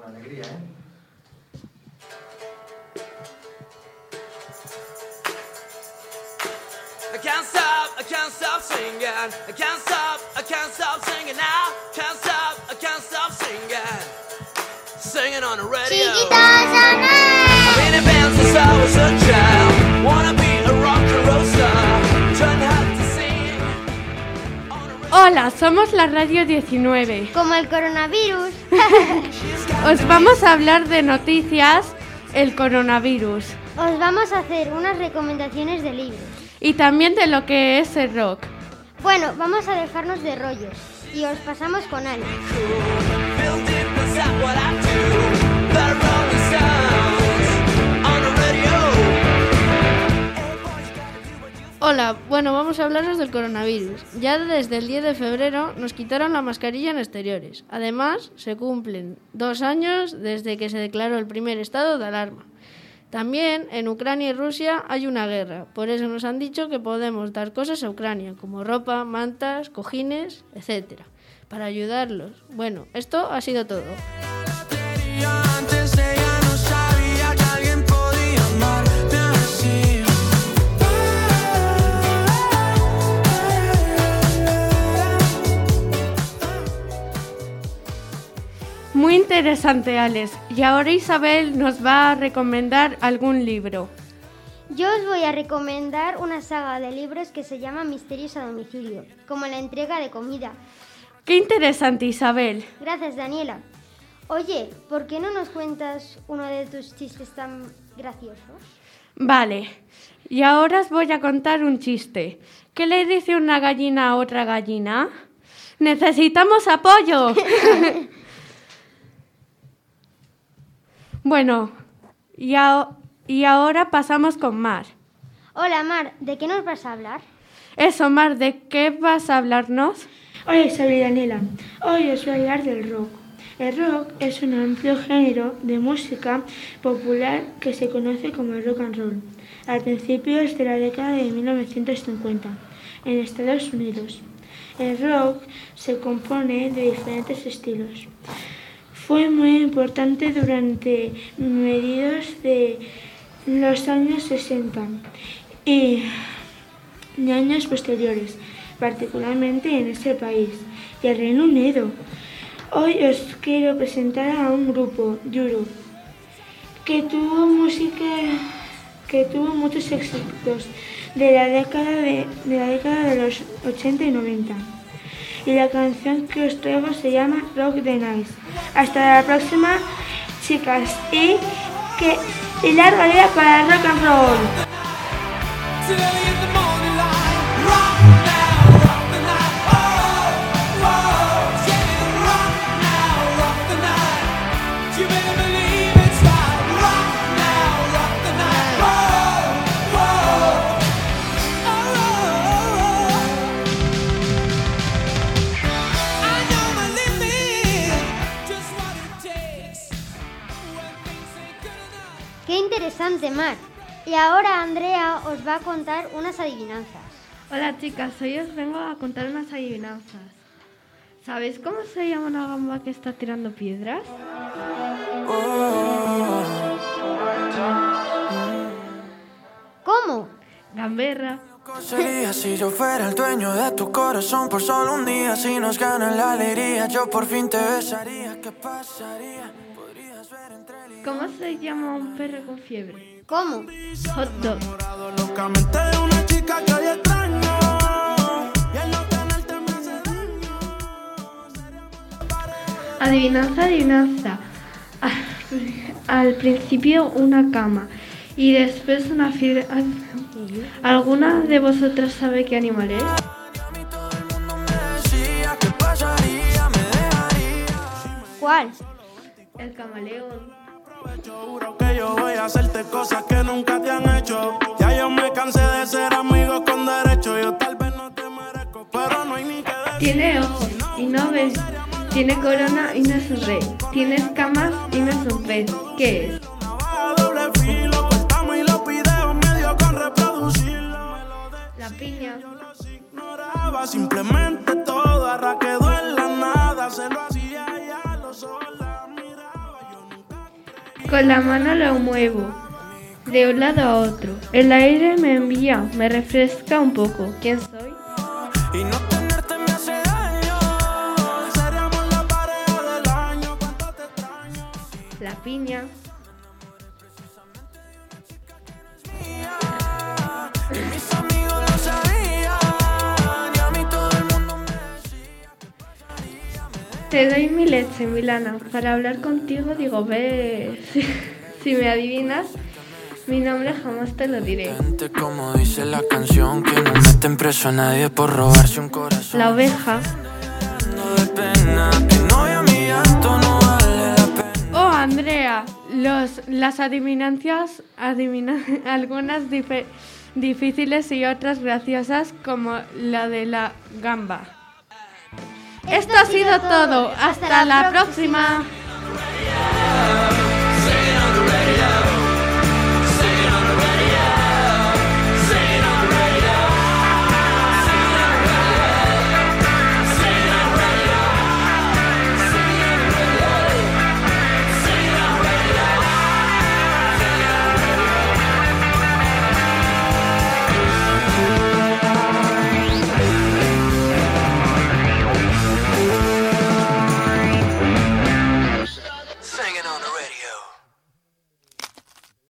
con alegría, ¿eh? I can't stop, I can't stop singing. I can't stop, I can't stop singing now. Can't stop, I can't stop singing. Singing on the radio. Chiquitos I've been in bands since I was a child. Hola, somos la Radio 19. Como el coronavirus. Os vamos a hablar de noticias, el coronavirus Os vamos a hacer unas recomendaciones de libros. y también de lo que es el rock. Bueno, vamos a dejarnos de rollos. Y os pasamos con Ale. Bueno, vamos a hablaros del coronavirus. Ya desde el 10 de febrero nos quitaron la mascarilla en exteriores. Además, se cumplen dos años desde que se declaró el primer estado de alarma. También en Ucrania y Rusia hay una guerra, por eso nos han dicho que podemos dar cosas a Ucrania, como ropa, mantas, cojines, etc., para ayudarlos. Bueno, esto ha sido todo. Muy interesante, Alex. Y ahora Isabel nos va a recomendar algún libro. Yo os voy a recomendar una saga de libros que se llama Misterios a domicilio, como la entrega de comida. Qué interesante, Isabel. Gracias, Daniela. Oye, ¿por qué no nos cuentas uno de tus chistes tan graciosos? Vale. Y ahora os voy a contar un chiste. ¿Qué le dice una gallina a otra gallina? ¡Necesitamos apoyo! bueno, y, a- y ahora pasamos con Mar. Hola, Mar, ¿de qué nos vas a hablar? Eso, Mar, ¿de qué vas a hablarnos? Hola, soy Daniela. Hoy os voy a hablar del rock. El rock es un amplio género de música popular que se conoce como el rock and roll. A principios de la década de 1950, en Estados Unidos. El rock se compone de diferentes estilos. Fue muy importante durante mediados de los años 60 y de años posteriores, particularmente en ese país y el Reino Unido. Hoy os quiero presentar a un grupo, Yuru, que tuvo música, que tuvo muchos éxitos de la década de, de la década de los 80 y 90. Y la canción que os traigo se llama Rock the Night. Hasta la próxima, chicas, y que y larga vida para rock ¡Qué interesante, Mar! Y ahora Andrea os va a contar unas adivinanzas. Hola chicas, hoy os vengo a contar unas adivinanzas. ¿Sabéis cómo se llama una gamba que está tirando piedras? ¿Cómo? Gamberra. ¿Qué sería si yo fuera el dueño de tu corazón por solo un día? Si nos gana la alegría, yo por fin te besaría. ¿Qué pasaría? ¿Cómo se llama un perro con fiebre? ¿Cómo? Hot dog. Adivinanza, adivinanza. Ah, Al principio una cama y después una fiebre. ¿Alguna de vosotras sabe qué animal es? ¿Cuál? El camaleón. Yo juro que yo voy a hacerte cosas que nunca te han hecho. Ya yo me cansé de ser amigos con derecho. Yo tal vez no te merezco, pero no hay ni que decir. Tiene ojos y no ves. Tiene corona y no es un rey. Tiene escamas y no es un pez. ¿Qué es? Navaja doble filo, cortamos y Con la mano lo muevo de un lado a otro. El aire me envía, me refresca un poco. ¿Quién soy? La piña. Te doy mi leche, Milana. Para hablar contigo digo, ve. Si, si me adivinas, mi nombre jamás te lo diré. Gente, como dice la canción, que no meten preso a nadie por robarse un corazón. La oveja. Oh, Andrea, los, las adivinancias, adivina, algunas difíciles y otras graciosas, como la de la gamba. Esto ha sido todo. Hasta la próxima.